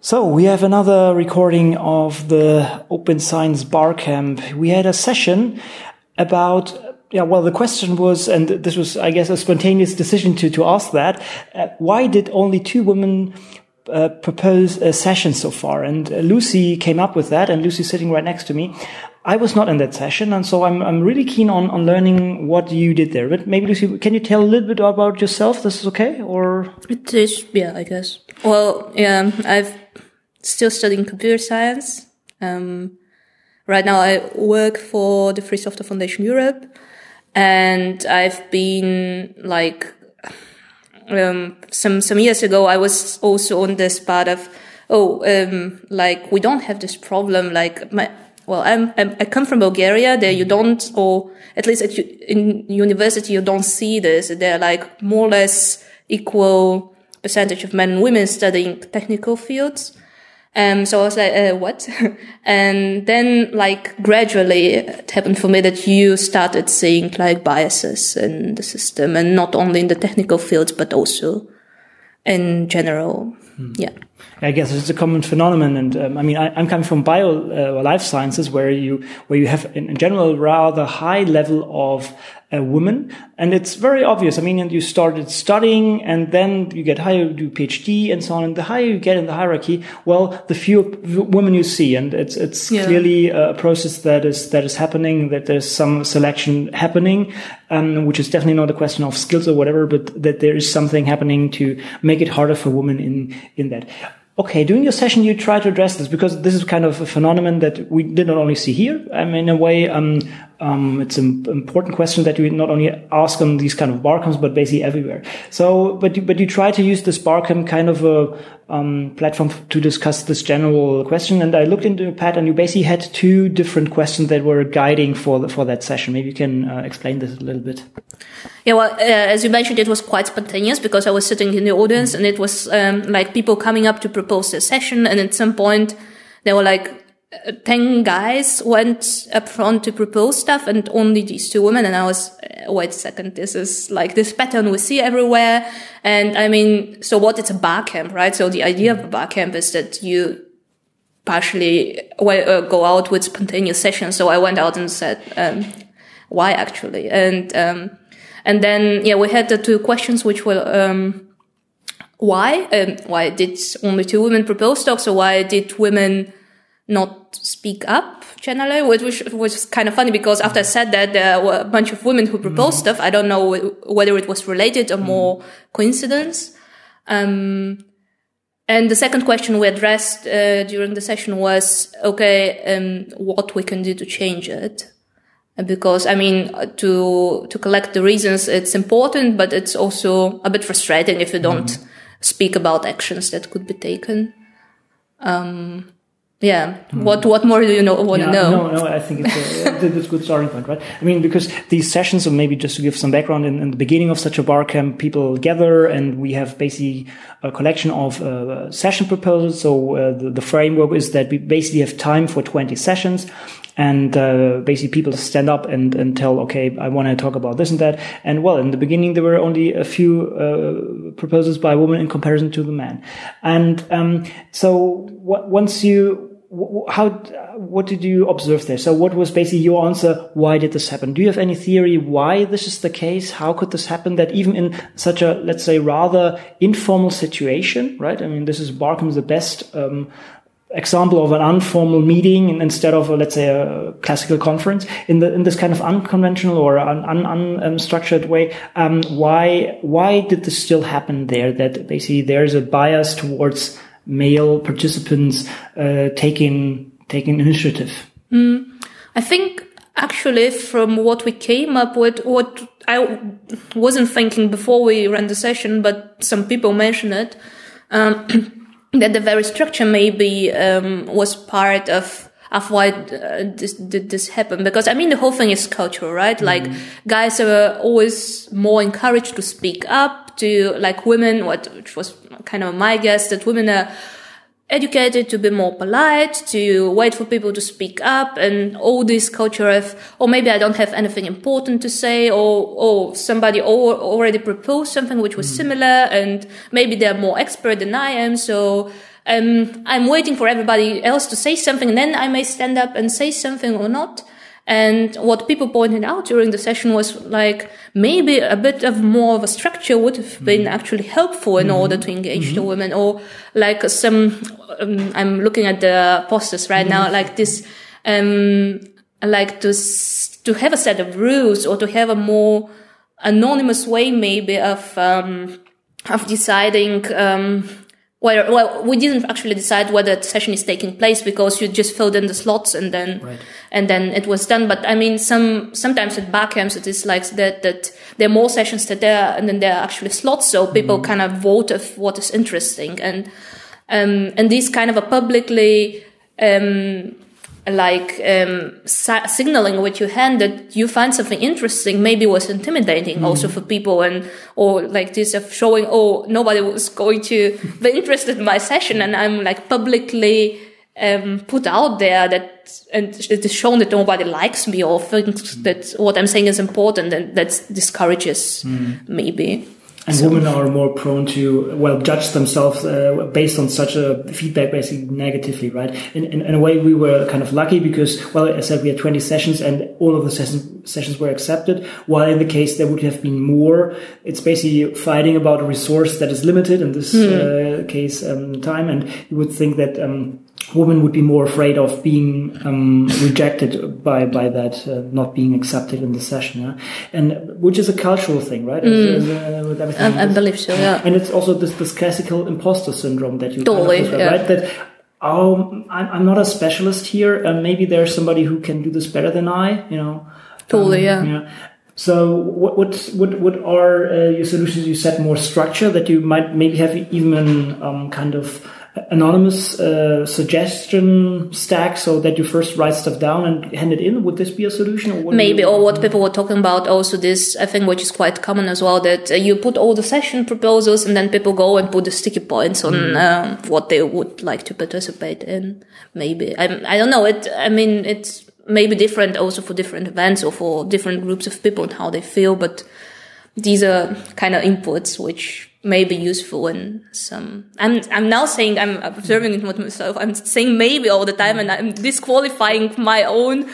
So we have another recording of the Open Science Barcamp. We had a session about yeah, well, the question was, and this was, I guess, a spontaneous decision to, to ask that. Uh, why did only two women uh, propose a session so far? And uh, Lucy came up with that, and Lucy's sitting right next to me. I was not in that session, and so I'm, I'm really keen on, on learning what you did there. But maybe, Lucy, can you tell a little bit about yourself? This is okay, or? It is, yeah, I guess. Well, yeah, I've still studying computer science. Um, right now I work for the Free Software Foundation Europe and I've been like um, some some years ago I was also on this part of oh um, like we don't have this problem like my well I'm, I'm, i come from Bulgaria there you don't or at least at, in university you don't see this. They're like more or less equal percentage of men and women studying technical fields um, so I was like, uh, what? and then like gradually it happened for me that you started seeing like biases in the system and not only in the technical fields, but also in general. Hmm. Yeah. I guess it's a common phenomenon, and um, I mean, I, am coming from bio uh, life sciences, where you where you have in, in general rather high level of uh, woman. and it's very obvious. I mean, and you started studying, and then you get higher, you do PhD, and so on. And the higher you get in the hierarchy, well, the fewer women you see, and it's it's yeah. clearly a process that is that is happening. That there's some selection happening, um, which is definitely not a question of skills or whatever, but that there is something happening to make it harder for women in in that. Okay, during your session, you try to address this because this is kind of a phenomenon that we did not only see here. I mean, in a way, um, um, it's an important question that you not only ask on these kind of barcamps, but basically everywhere. So, but you, but you try to use this barcamp kind of a um, platform to discuss this general question. And I looked into your pad, and you basically had two different questions that were guiding for the, for that session. Maybe you can uh, explain this a little bit. Yeah, well, uh, as you mentioned, it was quite spontaneous because I was sitting in the audience, and it was um, like people coming up to propose a session, and at some point they were like 10 guys went up front to propose stuff and only these two women. And I was, uh, wait a second, this is like this pattern we see everywhere. And I mean, so what? It's a bar camp, right? So the idea of a bar camp is that you partially uh, go out with spontaneous sessions. So I went out and said, um, why actually? And, um, and then, yeah, we had the two questions, which were, um, why? Um, why did only two women propose talks? So why did women not speak up generally, which was kind of funny because after I said that, there were a bunch of women who proposed mm. stuff. I don't know whether it was related or mm. more coincidence. Um, and the second question we addressed uh, during the session was, okay, um, what we can do to change it. Because I mean, to to collect the reasons, it's important, but it's also a bit frustrating if you don't mm. speak about actions that could be taken. Um, yeah. Hmm. What What more do you know, want yeah, to know? No, no. I think it's a, it's a good starting point, right? I mean, because these sessions, or maybe just to give some background, in, in, the beginning of such a bar camp, people gather, and we have basically a collection of uh, session proposals. So uh, the, the, framework is that we basically have time for twenty sessions, and uh, basically people stand up and, and tell, okay, I want to talk about this and that. And well, in the beginning, there were only a few uh, proposals by women in comparison to the men. And um, so once you how what did you observe there? So what was basically your answer? Why did this happen? Do you have any theory why this is the case? How could this happen that even in such a let's say rather informal situation right? I mean this is barcamp the best um, example of an informal meeting instead of a, let's say a classical conference. In the in this kind of unconventional or un, un, unstructured way um, why why did this still happen there? That basically there's a bias towards male participants uh, taking taking initiative? Mm. I think actually from what we came up with, what I wasn't thinking before we ran the session, but some people mentioned it, um, that the very structure maybe um, was part of of why uh, this did this happen because I mean the whole thing is cultural, right? Like guys are always more encouraged to speak up, to like women, what which was kind of my guess that women are educated to be more polite, to wait for people to speak up, and all this culture of, or oh, maybe I don't have anything important to say, or or somebody already proposed something which was mm. similar, and maybe they're more expert than I am, so um, I'm waiting for everybody else to say something, and then I may stand up and say something or not. And what people pointed out during the session was like maybe a bit of more of a structure would have been mm-hmm. actually helpful in mm-hmm. order to engage mm-hmm. the women, or like some. Um, I'm looking at the posters right now, mm-hmm. like this. Um, like to to have a set of rules or to have a more anonymous way, maybe of um, of deciding. Um, where, well, we didn't actually decide whether the session is taking place because you just filled in the slots and then, right. and then it was done. But I mean, some, sometimes at Barcamps it is like that, that there are more sessions that there and then there are actually slots. So people mm-hmm. kind of vote of what is interesting. And, um, and these kind of a publicly, um, like um, sa- signaling with your hand that you find something interesting maybe was intimidating mm. also for people and or like this of showing oh nobody was going to be interested in my session and i'm like publicly um, put out there that and it is shown that nobody likes me or thinks mm. that what i'm saying is important and that discourages mm. maybe and so, women are more prone to well judge themselves uh, based on such a feedback basically negatively right? In, in, in, a way we were kind of lucky because well i said we had 20 sessions and all of the sessions sessions were accepted. While in the case there would have been more it's basically fighting about a resource that is limited in this mm. uh, case um, time. And you would think that um, women would be more afraid of being um, rejected by by that uh, not being accepted in the session yeah? and which is a cultural thing right mm. uh, I, I believe so yeah and it's also this this classical imposter syndrome that you totally kind of yeah. right that oh I'm, I'm not a specialist here and maybe there's somebody who can do this better than I you know totally um, yeah. yeah so what what what, what are uh, your solutions? You said more structure that you might maybe have even um, kind of anonymous uh, suggestion stack so that you first write stuff down and hand it in would this be a solution or maybe or what people were talking about also this i think which is quite common as well that uh, you put all the session proposals and then people go and put the sticky points on mm. um, what they would like to participate in maybe i i don't know it i mean it's maybe different also for different events or for different groups of people and how they feel but these are kind of inputs which may be useful in some. I'm I'm now saying I'm observing it with myself. I'm saying maybe all the time, and I'm disqualifying my own.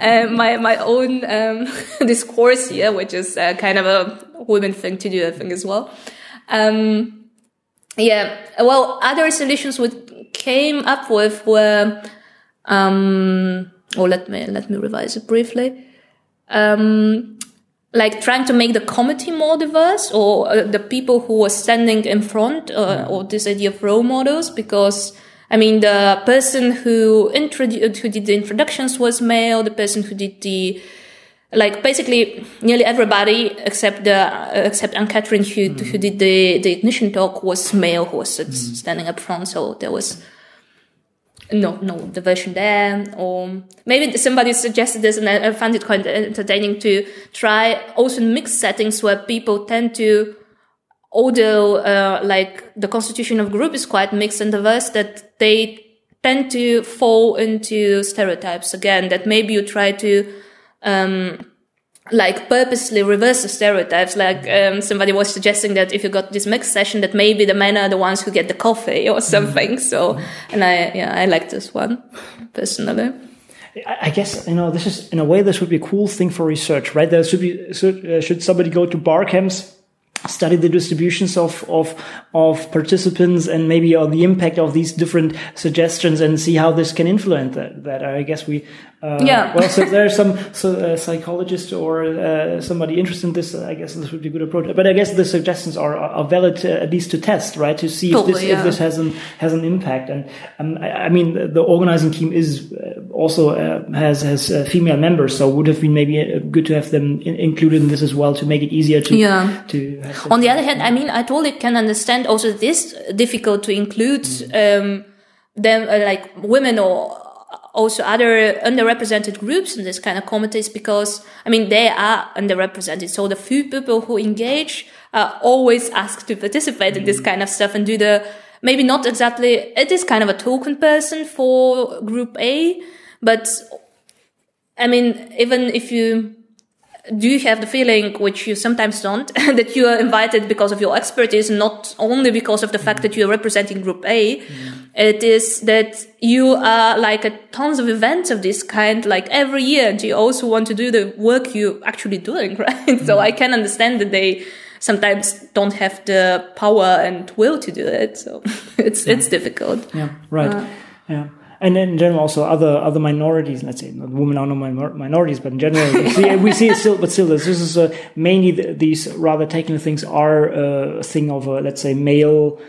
Uh, my my own um, discourse here, which is uh, kind of a women thing to do, I think as well. Um, yeah, well, other solutions we came up with were, um, or let me let me revise it briefly. Um, like trying to make the committee more diverse or uh, the people who were standing in front uh, or this idea of role models because I mean the person who introduced who did the introductions was male the person who did the like basically nearly everybody except the uh, except Anne Catherine who mm. who did the the ignition talk was male who was mm. standing up front so there was no, no, the version there, or maybe somebody suggested this and I found it quite entertaining to try also mixed settings where people tend to, although, uh, like the constitution of group is quite mixed and diverse, that they tend to fall into stereotypes again, that maybe you try to, um, like purposely reverse the stereotypes. Like um, somebody was suggesting that if you got this mixed session, that maybe the men are the ones who get the coffee or something. Mm. So, and I yeah I like this one personally. I guess you know this is in a way this would be a cool thing for research, right? There should be should, uh, should somebody go to Barcamps study the distributions of, of, of participants and maybe on the impact of these different suggestions and see how this can influence that. that. I guess we, uh, yeah. well, so there's some so, uh, psychologist or uh, somebody interested in this. I guess this would be a good approach. But I guess the suggestions are, are valid uh, at least to test, right? To see totally, if this, yeah. if this has an, has an impact. And um, I, I, mean, the organizing team is uh, also uh, has, has female members. So would have been maybe good to have them in, included in this as well to make it easier to, yeah. to on the other hand, I mean, I totally can understand also this difficult to include um, them uh, like women or also other underrepresented groups in this kind of committees because I mean they are underrepresented. So the few people who engage are always asked to participate mm. in this mm. kind of stuff and do the maybe not exactly it is kind of a token person for group A, but I mean even if you do you have the feeling, which you sometimes don't, that you are invited because of your expertise, not only because of the fact that you are representing Group A? Mm. It is that you are like a tons of events of this kind, like every year, and you also want to do the work you're actually doing, right? Mm. So I can understand that they sometimes don't have the power and will to do it. So it's yeah. it's difficult. Yeah, right. Uh, yeah and in general also other other minorities let's say not women are not minor minorities but in general we see, we see it still but still this is uh, mainly the, these rather technical things are uh, a thing of a let's say male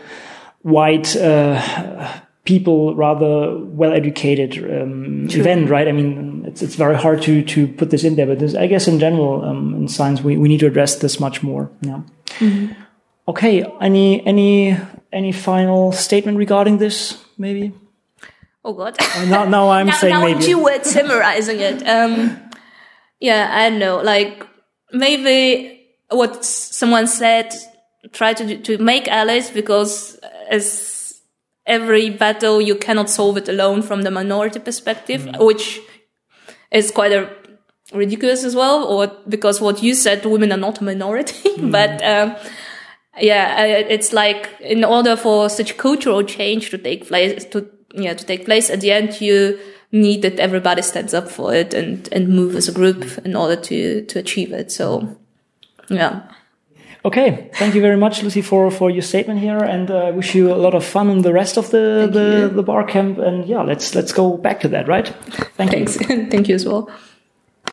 white uh, people rather well educated um, event right? I mean it's it's very hard to to put this in there but this, i guess in general um, in science we, we need to address this much more yeah. Mm -hmm. okay any any any final statement regarding this maybe Oh God. Oh, now, now I'm now, saying now maybe. two words summarizing it. Um, yeah, I don't know. Like maybe what someone said, try to to make allies because as every battle you cannot solve it alone from the minority perspective, mm. which is quite a ridiculous as well. Or because what you said, women are not a minority, mm. but. Um, yeah, it's like in order for such cultural change to take place, to yeah to take place at the end you need that everybody stands up for it and and move as a group in order to to achieve it so yeah Okay, thank you very much, Lucy, for, for your statement here, and I uh, wish you a lot of fun in the rest of the, the, the bar camp. And yeah, let's let's go back to that, right? Thank Thanks. you. thank you as well.